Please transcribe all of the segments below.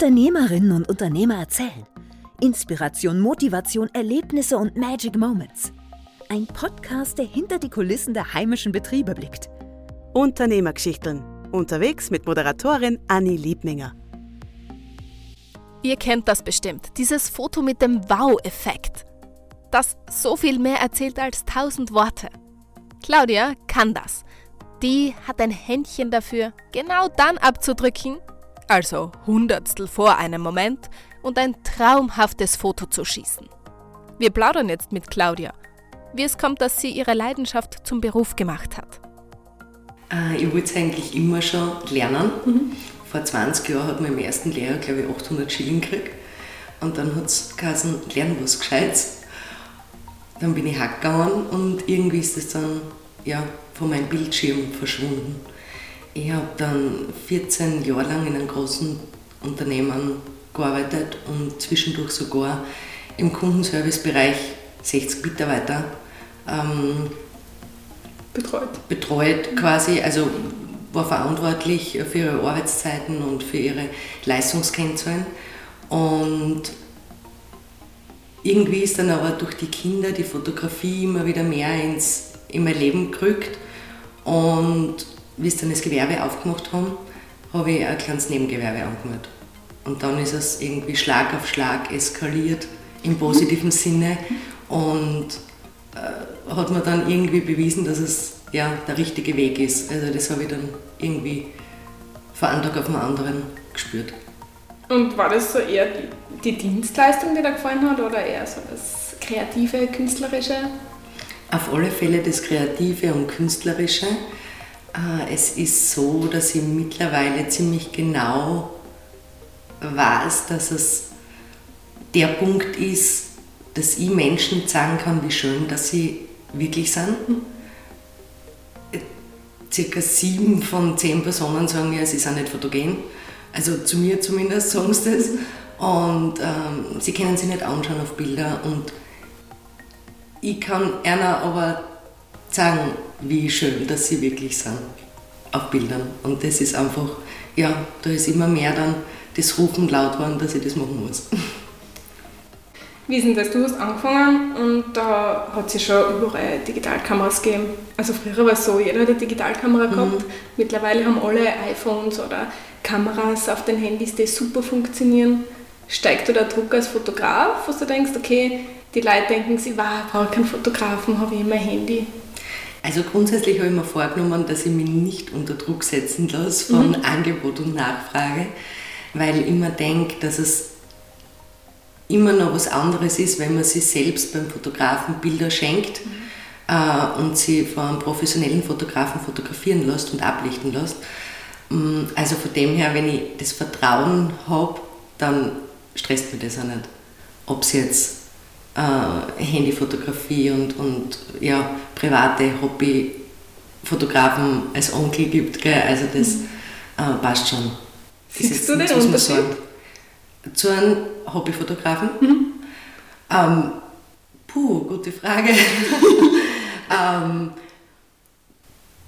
Unternehmerinnen und Unternehmer erzählen. Inspiration, Motivation, Erlebnisse und Magic Moments. Ein Podcast, der hinter die Kulissen der heimischen Betriebe blickt. Unternehmergeschichten. Unterwegs mit Moderatorin Anni Liebninger. Ihr kennt das bestimmt, dieses Foto mit dem Wow-Effekt, das so viel mehr erzählt als tausend Worte. Claudia kann das. Die hat ein Händchen dafür, genau dann abzudrücken, also Hundertstel vor einem Moment, und ein traumhaftes Foto zu schießen. Wir plaudern jetzt mit Claudia, wie es kommt, dass sie ihre Leidenschaft zum Beruf gemacht hat. Äh, ich wollte es eigentlich immer schon lernen. Mhm. Vor 20 Jahren hat man im ersten Lehrjahr, glaube ich, 800 Schilling gekriegt. Und dann hat es geheißen, lern was Gescheites. Dann bin ich hackgegangen und irgendwie ist es dann ja, von meinem Bildschirm verschwunden. Ich habe dann 14 Jahre lang in einem großen Unternehmen gearbeitet und zwischendurch sogar im Kundenservicebereich 60 Mitarbeiter ähm, betreut. betreut quasi, also war verantwortlich für ihre Arbeitszeiten und für ihre Leistungskennzahlen. Und irgendwie ist dann aber durch die Kinder die Fotografie immer wieder mehr ins, in mein Leben gerückt. Und wie sie dann das Gewerbe aufgemacht haben, habe ich ein kleines Nebengewerbe angemeldet. Und dann ist es irgendwie Schlag auf Schlag eskaliert im positiven Sinne und äh, hat mir dann irgendwie bewiesen, dass es ja, der richtige Weg ist. Also das habe ich dann irgendwie von einem Tag auf den anderen gespürt. Und war das so eher die, die Dienstleistung, die dir gefallen hat oder eher so das kreative, künstlerische? Auf alle Fälle das Kreative und Künstlerische. Äh, es ist so, dass ich mittlerweile ziemlich genau weiß, dass es der Punkt ist, dass ich Menschen sagen kann, wie schön dass sie wirklich sind. Circa sieben von zehn Personen sagen mir, sie sind nicht fotogen. Also zu mir zumindest sagen sie das. Und ähm, sie können sich nicht anschauen auf Bilder. Und ich kann einer aber sagen, wie schön, dass sie wirklich sind auf Bildern. Und das ist einfach, ja, da ist immer mehr dann das Rufen laut worden, dass ich das machen muss. Wie ist denn das? Du hast angefangen und da hat es schon überall Digitalkameras gegeben. Also früher war es so, jeder hat eine Digitalkamera mhm. gehabt. Mhm. Mittlerweile haben alle iPhones oder Kameras auf den Handys, die super funktionieren. Steigt da der Druck als Fotograf, wo du denkst, okay, die Leute denken sich, wow, ich brauche keinen Fotografen, habe ich mein Handy. Also grundsätzlich habe ich mir vorgenommen, dass ich mich nicht unter Druck setzen lasse von mhm. Angebot und Nachfrage, weil ich immer denke, dass es immer noch was anderes ist, wenn man sich selbst beim Fotografen Bilder schenkt mhm. äh, und sie von einem professionellen Fotografen fotografieren lässt und ablichten lässt. Mm, also von dem her, wenn ich das Vertrauen habe, dann stresst mich das auch nicht. Ob es jetzt äh, Handyfotografie und, und ja, private Hobbyfotografen als Onkel gibt. Gell? Also das mhm. äh, passt schon. Siehst du den Unterschied? Zu einem Hobbyfotografen? Mhm. Ähm, puh, gute Frage. ähm,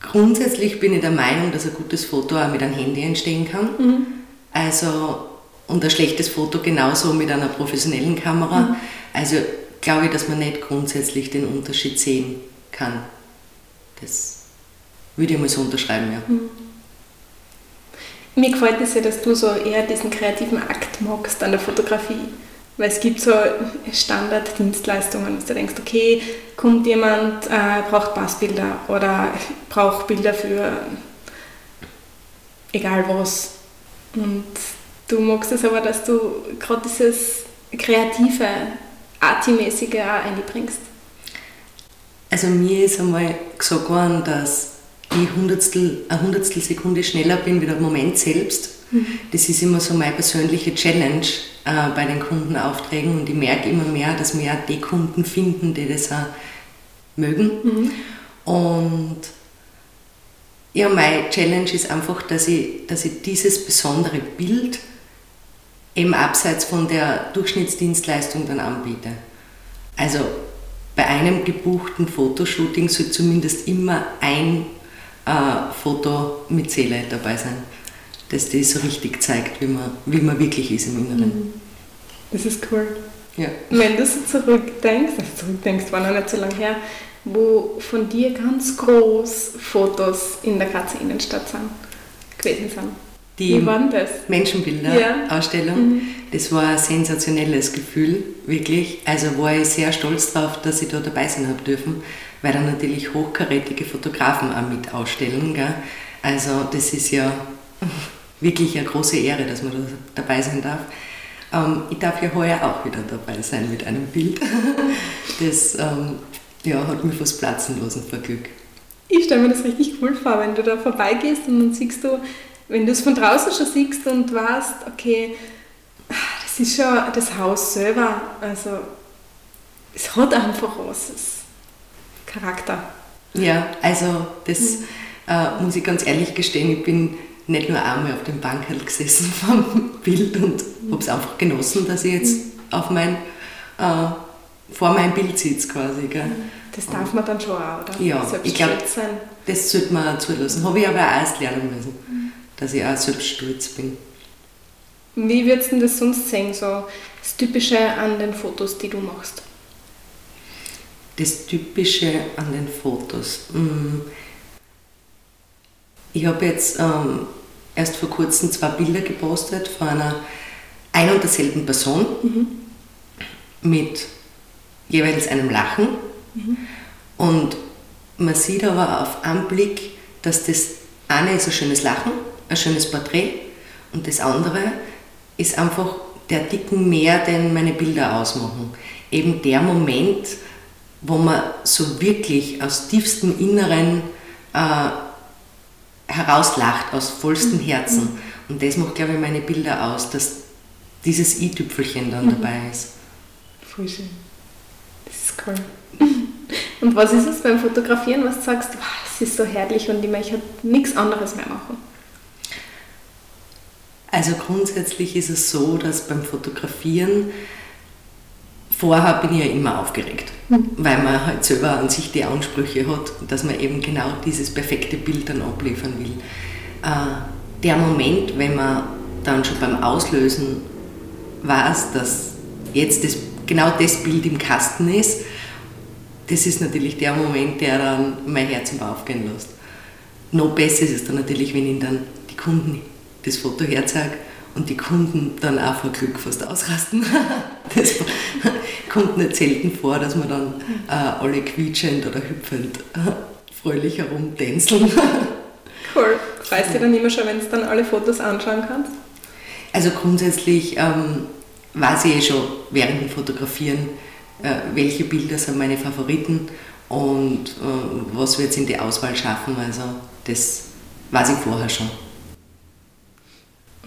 grundsätzlich bin ich der Meinung, dass ein gutes Foto auch mit einem Handy entstehen kann. Mhm. Also, und ein schlechtes Foto genauso mit einer professionellen Kamera. Mhm. Also glaube ich, dass man nicht grundsätzlich den Unterschied sehen kann. Das würde ich mal so unterschreiben, ja. Mhm. Mir gefällt es ja, dass du so eher diesen kreativen Akt magst an der Fotografie. Weil es gibt so Standarddienstleistungen, dass du denkst, okay, kommt jemand, äh, braucht Passbilder oder braucht Bilder für egal was. Und du magst es aber, dass du gerade dieses Kreative Arti-mäßige auch einbringst? Also mir ist einmal gesagt worden, dass ich Hundertstel, eine Hundertstel Sekunde schneller bin wie der Moment selbst. Mhm. Das ist immer so meine persönliche Challenge äh, bei den Kundenaufträgen und ich merke immer mehr, dass wir auch die Kunden finden, die das auch mögen. Mhm. Und ja, meine Challenge ist einfach, dass ich, dass ich dieses besondere Bild eben abseits von der Durchschnittsdienstleistung dann anbiete. Also bei einem gebuchten Fotoshooting soll zumindest immer ein äh, Foto mit Seele dabei sein. dass das so richtig zeigt, wie man, wie man wirklich ist im Inneren. Das ist cool. Ja. Wenn du so zurückdenkst, also zurückdenkst, war noch nicht so lange her, wo von dir ganz groß Fotos in der Grazer Innenstadt sind, gewesen sind. Die? Menschenbilder-Ausstellung, Ja. das war ein sensationelles Gefühl, wirklich. Also war ich sehr stolz darauf, dass ich da dabei sein habe dürfen, weil da natürlich hochkarätige Fotografen auch mit ausstellen. Gell? Also das ist ja wirklich eine große Ehre, dass man da dabei sein darf. Ähm, ich darf ja heuer auch wieder dabei sein mit einem Bild. Das ähm, ja, hat mich fast platzen lassen vor Glück. Ich stelle mir das richtig cool vor, wenn du da vorbeigehst und dann siehst du, wenn du es von draußen schon siehst und weißt, okay, das ist schon das Haus selber, also es hat einfach was, es Charakter. Ja, also das äh, muss ich ganz ehrlich gestehen, ich bin nicht nur einmal auf dem Bankerl gesessen vom Bild und habe es einfach genossen, dass ich jetzt auf mein, äh, vor meinem Bild sitze quasi. Gell? Das darf man dann schon auch, oder? Ja, ich glaub- Selbststolz sein. Das sollte man zulassen. Habe ich aber auch erst lernen müssen, dass ich auch selbst stolz bin. Wie würdest du das sonst sehen, so das Typische an den Fotos, die du machst? Das Typische an den Fotos. mm, Ich habe jetzt ähm, erst vor kurzem zwei Bilder gepostet von einer ein und derselben Person mit jeweils einem Lachen. Und man sieht aber auf einen Blick, dass das eine ist ein schönes Lachen, ein schönes Porträt und das andere ist einfach der Dicken mehr, den meine Bilder ausmachen. Eben der Moment, wo man so wirklich aus tiefstem Inneren äh, herauslacht, aus vollstem Herzen. Und das macht, glaube ich, meine Bilder aus, dass dieses i-Tüpfelchen dann dabei ist. Voll schön. Das ist cool. Und was ist es beim Fotografieren, was du sagst, es ist so herrlich und ich möchte nichts anderes mehr machen? Also grundsätzlich ist es so, dass beim Fotografieren vorher bin ich ja immer aufgeregt, weil man halt selber an sich die Ansprüche hat, dass man eben genau dieses perfekte Bild dann abliefern will. Äh, der Moment, wenn man dann schon beim Auslösen weiß, dass jetzt das, genau das Bild im Kasten ist, das ist natürlich der Moment, der dann mein Herz im Aufgehen lässt. Noch besser ist es dann natürlich, wenn ich dann die Kunden das Foto herzeige und die Kunden dann auch vor Glück fast ausrasten. Das kommt nicht selten vor, dass wir dann äh, alle quietschend oder hüpfend äh, fröhlich herumtänzeln. Cool. Freust du dich dann immer schon, wenn du dann alle Fotos anschauen kannst? Also grundsätzlich ähm, weiß ich eh schon während dem Fotografieren, äh, welche Bilder sind meine Favoriten und äh, was wird es in die Auswahl schaffen. Also das weiß ich vorher schon.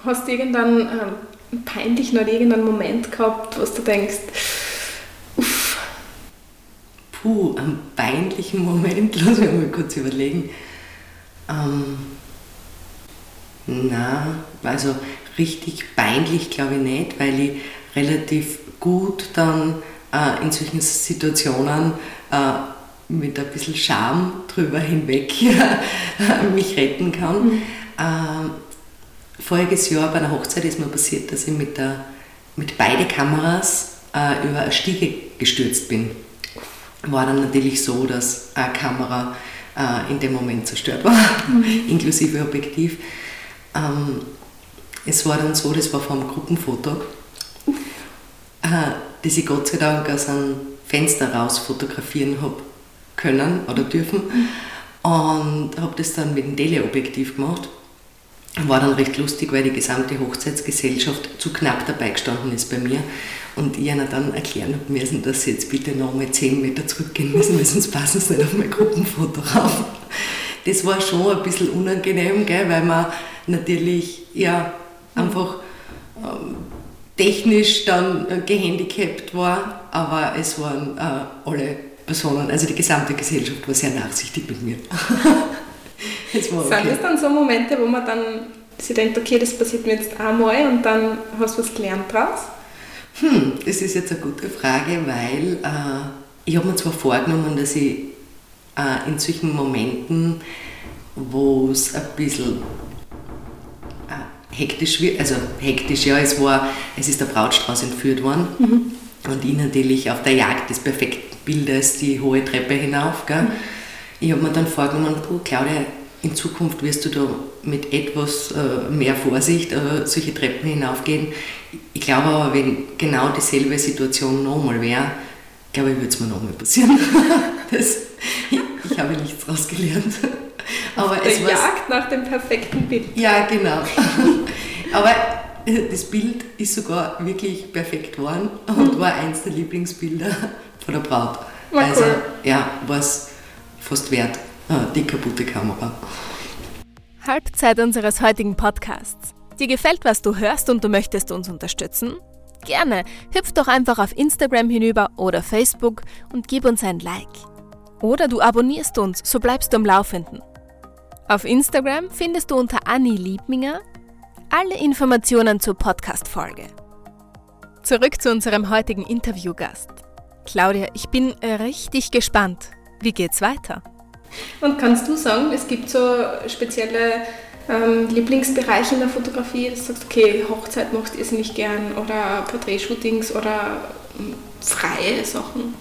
Hast du irgendeinen ähm, peinlichen oder irgendeinen Moment gehabt, was du denkst, uff, Puh, einen peinlichen Moment, lass mich mal kurz überlegen. Ähm, na, also richtig peinlich glaube ich nicht, weil ich relativ gut dann äh, in solchen Situationen äh, mit ein bisschen Scham drüber hinweg mich retten kann. Ähm, voriges Jahr bei einer Hochzeit ist mir passiert, dass ich mit, der, mit beide Kameras äh, über eine Stiege gestürzt bin war dann natürlich so, dass eine Kamera äh, in dem Moment zerstört war, inklusive Objektiv. Ähm, es war dann so, das war vor einem Gruppenfoto, äh, das ich Gott sei Dank aus einem Fenster raus fotografieren habe können oder dürfen und habe das dann mit dem Teleobjektiv gemacht. War dann recht lustig, weil die gesamte Hochzeitsgesellschaft zu knapp dabei gestanden ist bei mir und ich ihnen dann erklären habe müssen, dass sie jetzt bitte noch mal 10 Meter zurückgehen müssen, weil sonst passen sie nicht auf mein Gruppenfoto rauf. Das war schon ein bisschen unangenehm, gell, weil man natürlich ja, einfach ähm, technisch dann äh, gehandicapt war, aber es waren äh, alle Personen, also die gesamte Gesellschaft war sehr nachsichtig mit mir. das war sind okay. das dann so Momente, wo man dann sich denkt, okay, das passiert mir jetzt einmal und dann hast du was gelernt draus? Hm, das ist jetzt eine gute Frage, weil äh, ich habe mir zwar vorgenommen, dass ich äh, in solchen Momenten, wo es ein bisschen äh, hektisch wird. Also hektisch, ja, es war, es ist der Brautstrauß entführt worden. Mhm. Und ich natürlich auf der Jagd des perfekten Bildes die hohe Treppe hinauf. Gell? Mhm. Ich habe mir dann vorgenommen, oh, Claudia, in Zukunft wirst du da mit etwas äh, mehr Vorsicht äh, solche Treppen hinaufgehen. Ich glaube aber, wenn genau dieselbe Situation nochmal wäre, glaube ich, würde es mir nochmal passieren. das, ich, ich, habe nichts daraus gelernt. Aber Auf es der Jagd nach dem perfekten Bild. Ja, genau. aber äh, das Bild ist sogar wirklich perfekt geworden und mhm. war eins der Lieblingsbilder von der Braut. War also, cool. ja, war es fast wert. Ah, die kaputte Kamera. Halbzeit unseres heutigen Podcasts. Dir gefällt, was du hörst und du möchtest uns unterstützen? Gerne, hüpf doch einfach auf Instagram hinüber oder Facebook und gib uns ein Like. Oder du abonnierst uns, so bleibst du am Laufenden. Auf Instagram findest du unter Anni Liebminger alle Informationen zur Podcast-Folge. Zurück zu unserem heutigen Interviewgast. Claudia, ich bin richtig gespannt. Wie geht's weiter? Und kannst du sagen, es gibt so spezielle ähm, Lieblingsbereiche in der Fotografie, dass du sagst, okay, Hochzeit machst du es nicht gern oder Porträtshootings oder ähm, freie Sachen?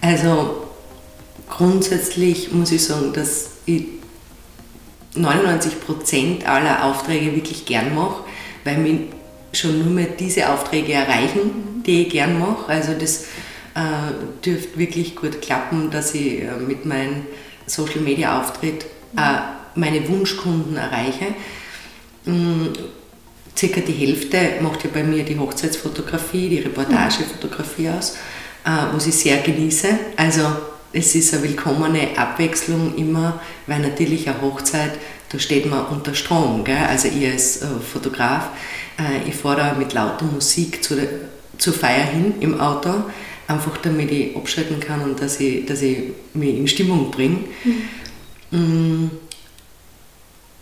Also grundsätzlich muss ich sagen, dass ich 99% aller Aufträge wirklich gern mache, weil mich schon nur mehr diese Aufträge erreichen, mhm. die ich gern mache. Also das äh, dürfte wirklich gut klappen, dass ich äh, mit meinem Social Media Auftritt äh, meine Wunschkunden erreiche. Ähm, circa die Hälfte macht ja bei mir die Hochzeitsfotografie, die Reportagefotografie aus, äh, was ich sehr genieße. Also es ist eine willkommene Abwechslung immer, weil natürlich eine Hochzeit, da steht man unter Strom. Gell? Also ich als äh, Fotograf, äh, ich fahre mit lauter Musik zu, zur Feier hin im Auto einfach damit ich abschalten kann und dass ich, dass ich mich in Stimmung bringe. Mhm.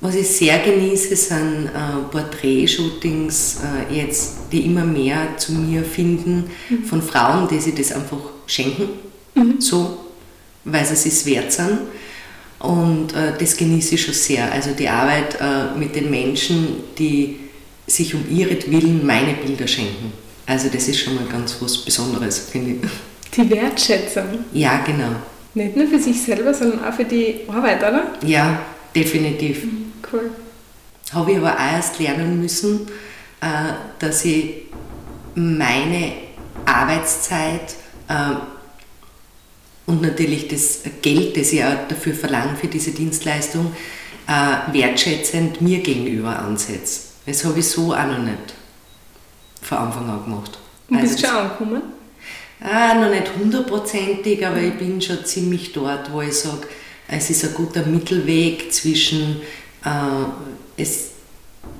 Was ich sehr genieße, sind äh, Porträtshootings, äh, jetzt, die immer mehr zu mir finden, mhm. von Frauen, die sich das einfach schenken, mhm. so, weil sie es wert sind. Und äh, das genieße ich schon sehr. Also die Arbeit äh, mit den Menschen, die sich um ihretwillen meine Bilder schenken. Also das ist schon mal ganz was Besonderes, finde ich. Die Wertschätzung. Ja, genau. Nicht nur für sich selber, sondern auch für die Arbeit, oder? Ja, definitiv. Mhm, cool. Habe ich aber auch erst lernen müssen, äh, dass ich meine Arbeitszeit äh, und natürlich das Geld, das ich auch dafür verlange für diese Dienstleistung, äh, wertschätzend mir gegenüber ansetze. Das habe ich so auch noch nicht von Anfang an gemacht. Und bist du also schon angekommen? Ah, noch nicht hundertprozentig, aber ich bin schon ziemlich dort, wo ich sage, es ist ein guter Mittelweg zwischen, äh, es,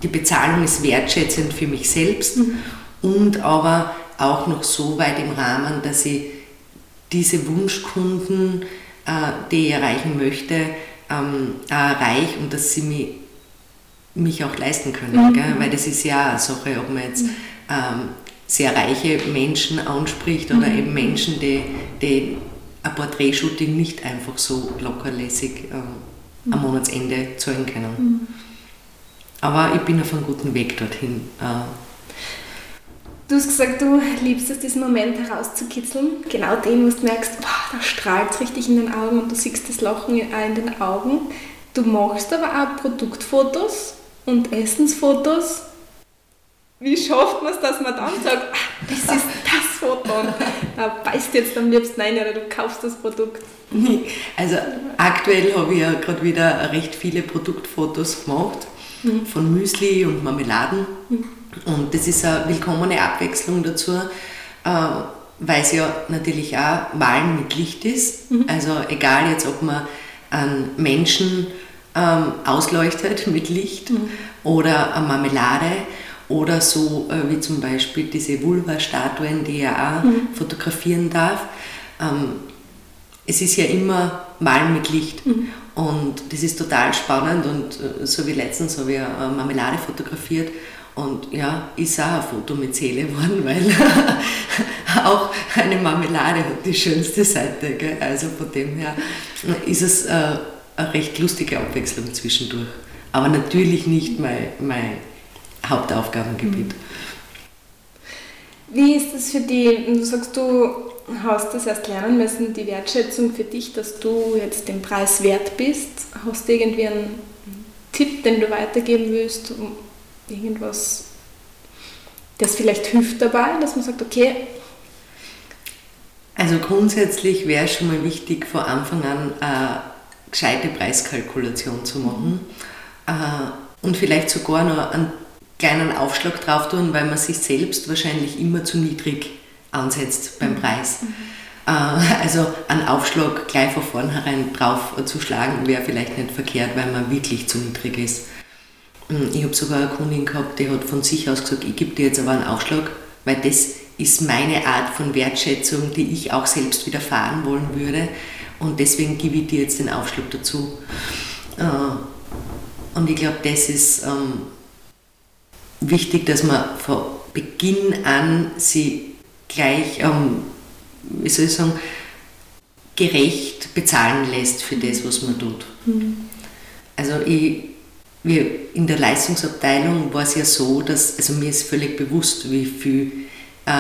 die Bezahlung ist wertschätzend für mich selbst mhm. und aber auch noch so weit im Rahmen, dass ich diese Wunschkunden, äh, die ich erreichen möchte, ähm, erreiche und dass sie mich, mich auch leisten können. Mhm. Weil das ist ja eine Sache, ob man jetzt mhm ähm, sehr reiche Menschen anspricht oder mhm. eben Menschen, die, die ein Porträtshooting nicht einfach so lockerlässig äh, am mhm. Monatsende zahlen können. Mhm. Aber ich bin auf einem guten Weg dorthin. Äh, Du hast gesagt, du liebst es, diesen Moment herauszukitzeln. Genau den, wo du merkst, boah, da strahlt es richtig in den Augen und du siehst das Lachen in den Augen. Du machst aber auch Produktfotos und Essensfotos wie schafft man es, dass man dann sagt, ah, das ist das Foto und da beißt jetzt am liebsten rein oder du kaufst das Produkt? Also aktuell habe ich ja gerade wieder recht viele Produktfotos gemacht mhm. von Müsli und Marmeladen mhm. und das ist eine willkommene Abwechslung dazu, äh, weil es ja natürlich auch Malen mit Licht ist. Mhm. Also egal jetzt, ob man einen Menschen ähm, ausleuchtet mit Licht mhm. oder eine Marmelade oder so äh, wie zum Beispiel diese Vulva-Statuen, die er auch mhm. fotografieren darf. Ähm, es ist ja immer Malen mit Licht. Mhm. Und das ist total spannend und äh, so wie letztens habe ich eine Marmelade fotografiert und ja, ist auch ein Foto mit Seele geworden, weil auch eine Marmelade hat die schönste Seite. Gell? Also von dem her ist es äh, eine recht lustige Abwechslung zwischendurch. Aber natürlich nicht mein, mein Hauptaufgabengebiet. Wie ist das für dich? Du sagst, du hast das erst lernen müssen, die Wertschätzung für dich, dass du jetzt den Preis wert bist. Hast du irgendwie einen Tipp, den du weitergeben willst, um irgendwas, das vielleicht hilft dabei, dass man sagt, okay. Also grundsätzlich wäre es schon mal wichtig, von Anfang an eine gescheite Preiskalkulation zu machen mhm. und vielleicht sogar noch einen kleinen Aufschlag drauf tun, weil man sich selbst wahrscheinlich immer zu niedrig ansetzt beim mhm. Preis. Mhm. Also einen Aufschlag gleich von vornherein drauf zu schlagen, wäre vielleicht nicht verkehrt, weil man wirklich zu niedrig ist. Hm, ich habe sogar eine Kundin gehabt, die hat von sich aus gesagt, ich gebe dir jetzt aber einen Aufschlag, weil das ist meine Art von Wertschätzung, die ich auch selbst wieder fahren wollen würde. Und deswegen gebe ich dir jetzt den Aufschlag dazu. Äh, und ich glaube, das ist ähm, wichtig, dass man von Beginn an sie gleich, ähm, wie soll ich sagen, gerecht bezahlen lässt für das, was man tut. Mhm. Also ich, wir in der Leistungsabteilung war es ja so, dass, also mir ist völlig bewusst, wie viel äh,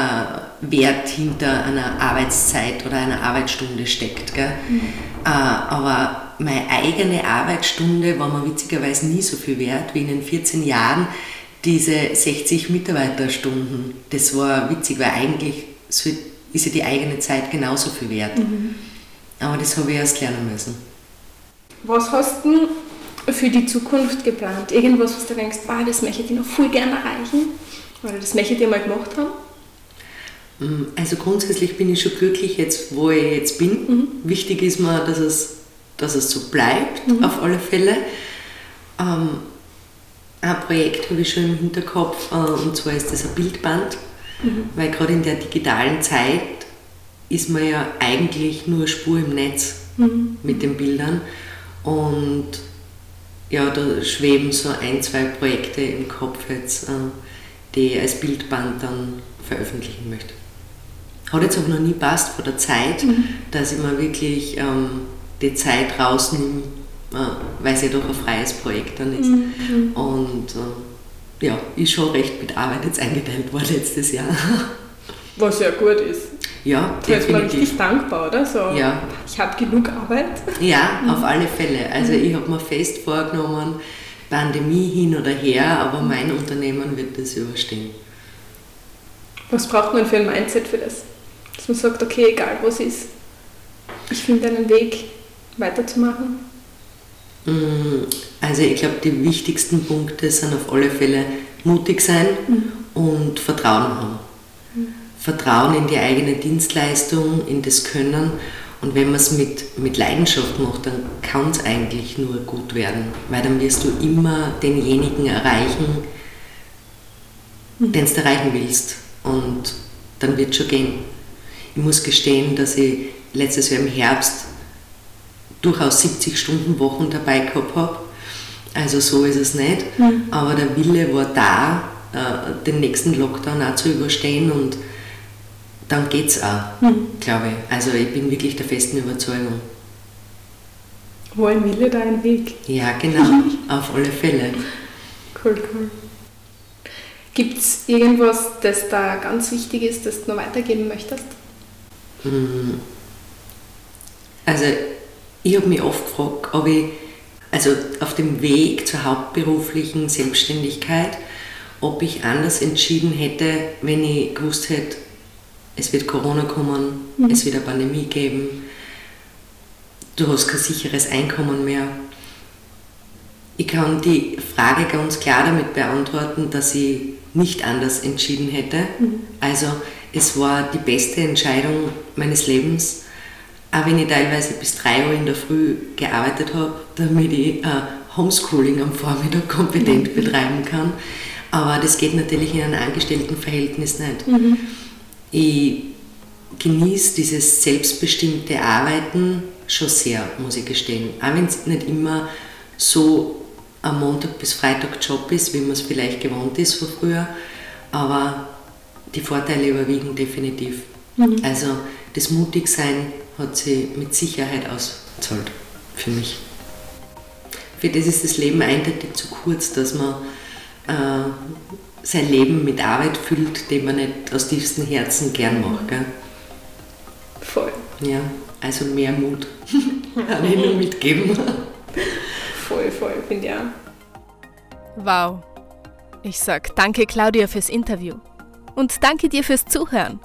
Wert hinter einer Arbeitszeit oder einer Arbeitsstunde steckt. Gell? Mhm. Äh, aber meine eigene Arbeitsstunde war mir witzigerweise nie so viel wert wie in den 14 Jahren, diese 60 Mitarbeiterstunden, das war witzig, weil eigentlich ist ja die eigene Zeit genauso viel wert. Mhm. Aber das habe ich erst lernen müssen. Was hast du für die Zukunft geplant? Irgendwas, was du denkst, ah, das möchte ich noch viel gerne erreichen? Oder das möchte ich mal gemacht haben? Mm, also grundsätzlich bin ich schon glücklich jetzt, wo ich jetzt bin. Mhm. Wichtig ist mir, dass es, dass es so bleibt, mhm. auf alle Fälle. Ähm, ein Projekt habe ich schon im Hinterkopf äh, und zwar ist das ein Bildband, mhm. weil gerade in der digitalen Zeit ist man ja eigentlich nur Spur im Netz mhm. mit den Bildern und ja, da schweben so ein, zwei Projekte im Kopf jetzt, äh, die ich als Bildband dann veröffentlichen möchte. Hat jetzt aber noch nie passt vor der Zeit, mhm. dass ich mir wirklich ähm, die Zeit rausnehme, weil es ja doch ein freies Projekt dann ist. Mhm. Und äh, ja, ist schon recht mit Arbeit jetzt eingeteilt worden letztes Jahr. Was ja gut ist. Ja, da ist man richtig dankbar, oder? So, ja. Ich habe genug Arbeit. Ja, mhm. auf alle Fälle. Also mhm. ich habe mir fest vorgenommen, Pandemie hin oder her, aber mein Unternehmen wird das überstehen. Was braucht man für ein Mindset für das? Dass man sagt, okay, egal was ist, ich finde einen Weg weiterzumachen. Mm, also ich glaube, die wichtigsten Punkte sind auf alle Fälle mutig sein mhm. und Vertrauen haben. Mhm. Vertrauen in die eigene Dienstleistung, in das Können. Und wenn man es mit, mit Leidenschaft macht, dann kann es eigentlich nur gut werden, weil dann wirst du immer denjenigen erreichen, mhm. den du erreichen willst. Und dann wird es schon gehen. Ich muss gestehen, dass ich letztes Jahr im Herbst durchaus 70 Stunden Wochen dabei gehabt habe. Also so ist es nicht. Mhm. Aber der Wille war da, äh, den nächsten Lockdown auch zu überstehen und dann geht es auch, mhm. glaube ich. Also ich bin wirklich der festen Überzeugung. Wo ein Wille, da ein Weg. Ja, genau, auf alle Fälle. Cool, cool. Gibt es irgendwas, das da ganz wichtig ist, das du noch weitergeben möchtest? Hm. Also ich habe mich oft gefragt, ob ich also auf dem Weg zur hauptberuflichen Selbstständigkeit, ob ich anders entschieden hätte, wenn ich gewusst hätte, es wird Corona kommen, mhm. es wird eine Pandemie geben, du hast kein sicheres Einkommen mehr. Ich kann die Frage ganz klar damit beantworten, dass ich nicht anders entschieden hätte. Mhm. Also es war die beste Entscheidung meines Lebens auch wenn ich teilweise bis 3 Uhr in der Früh gearbeitet habe, damit ich äh, Homeschooling am Vormittag kompetent mhm. betreiben kann. Aber das geht natürlich in einem Angestelltenverhältnis nicht. Mhm. Ich genieße dieses selbstbestimmte Arbeiten schon sehr, muss ich gestehen. Auch wenn es nicht immer so am Montag bis Freitag Job ist, wie man es vielleicht gewohnt ist von früher. Aber die Vorteile überwiegen definitiv. Mhm. Also das Mutigsein hat sie mit Sicherheit ausgezahlt für mich. Für das ist das Leben eindeutig zu kurz, dass man äh, sein Leben mit Arbeit füllt, die man nicht aus tiefstem Herzen gern macht. Gell? Voll. Ja, also mehr Mut. Kann ich nur mitgeben. Voll, voll, finde ich auch. Wow. Ich sag danke Claudia fürs Interview. Und danke dir fürs Zuhören.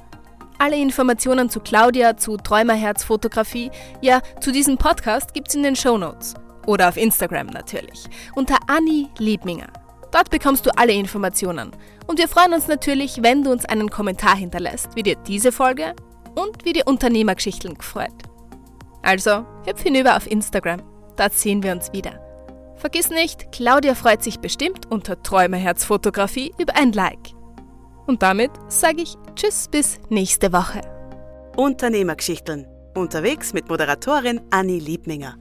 Alle Informationen zu Claudia, zu Träumerherz Fotografie, ja, zu diesem Podcast gibt's in den Show Notes Oder auf Instagram natürlich. Unter Anni Liebminger. Dort bekommst du alle Informationen. Und wir freuen uns natürlich, wenn du uns einen Kommentar hinterlässt, wie dir diese Folge und wie dir Unternehmergeschichten gefreut. Also, hüpf hinüber auf Instagram. Dort sehen wir uns wieder. Vergiss nicht, Claudia freut sich bestimmt unter Träumerherz Fotografie über ein Like. Und damit sage ich Tschüss bis nächste Woche. Unternehmergeschichten. Unterwegs mit Moderatorin Anni Liebminger.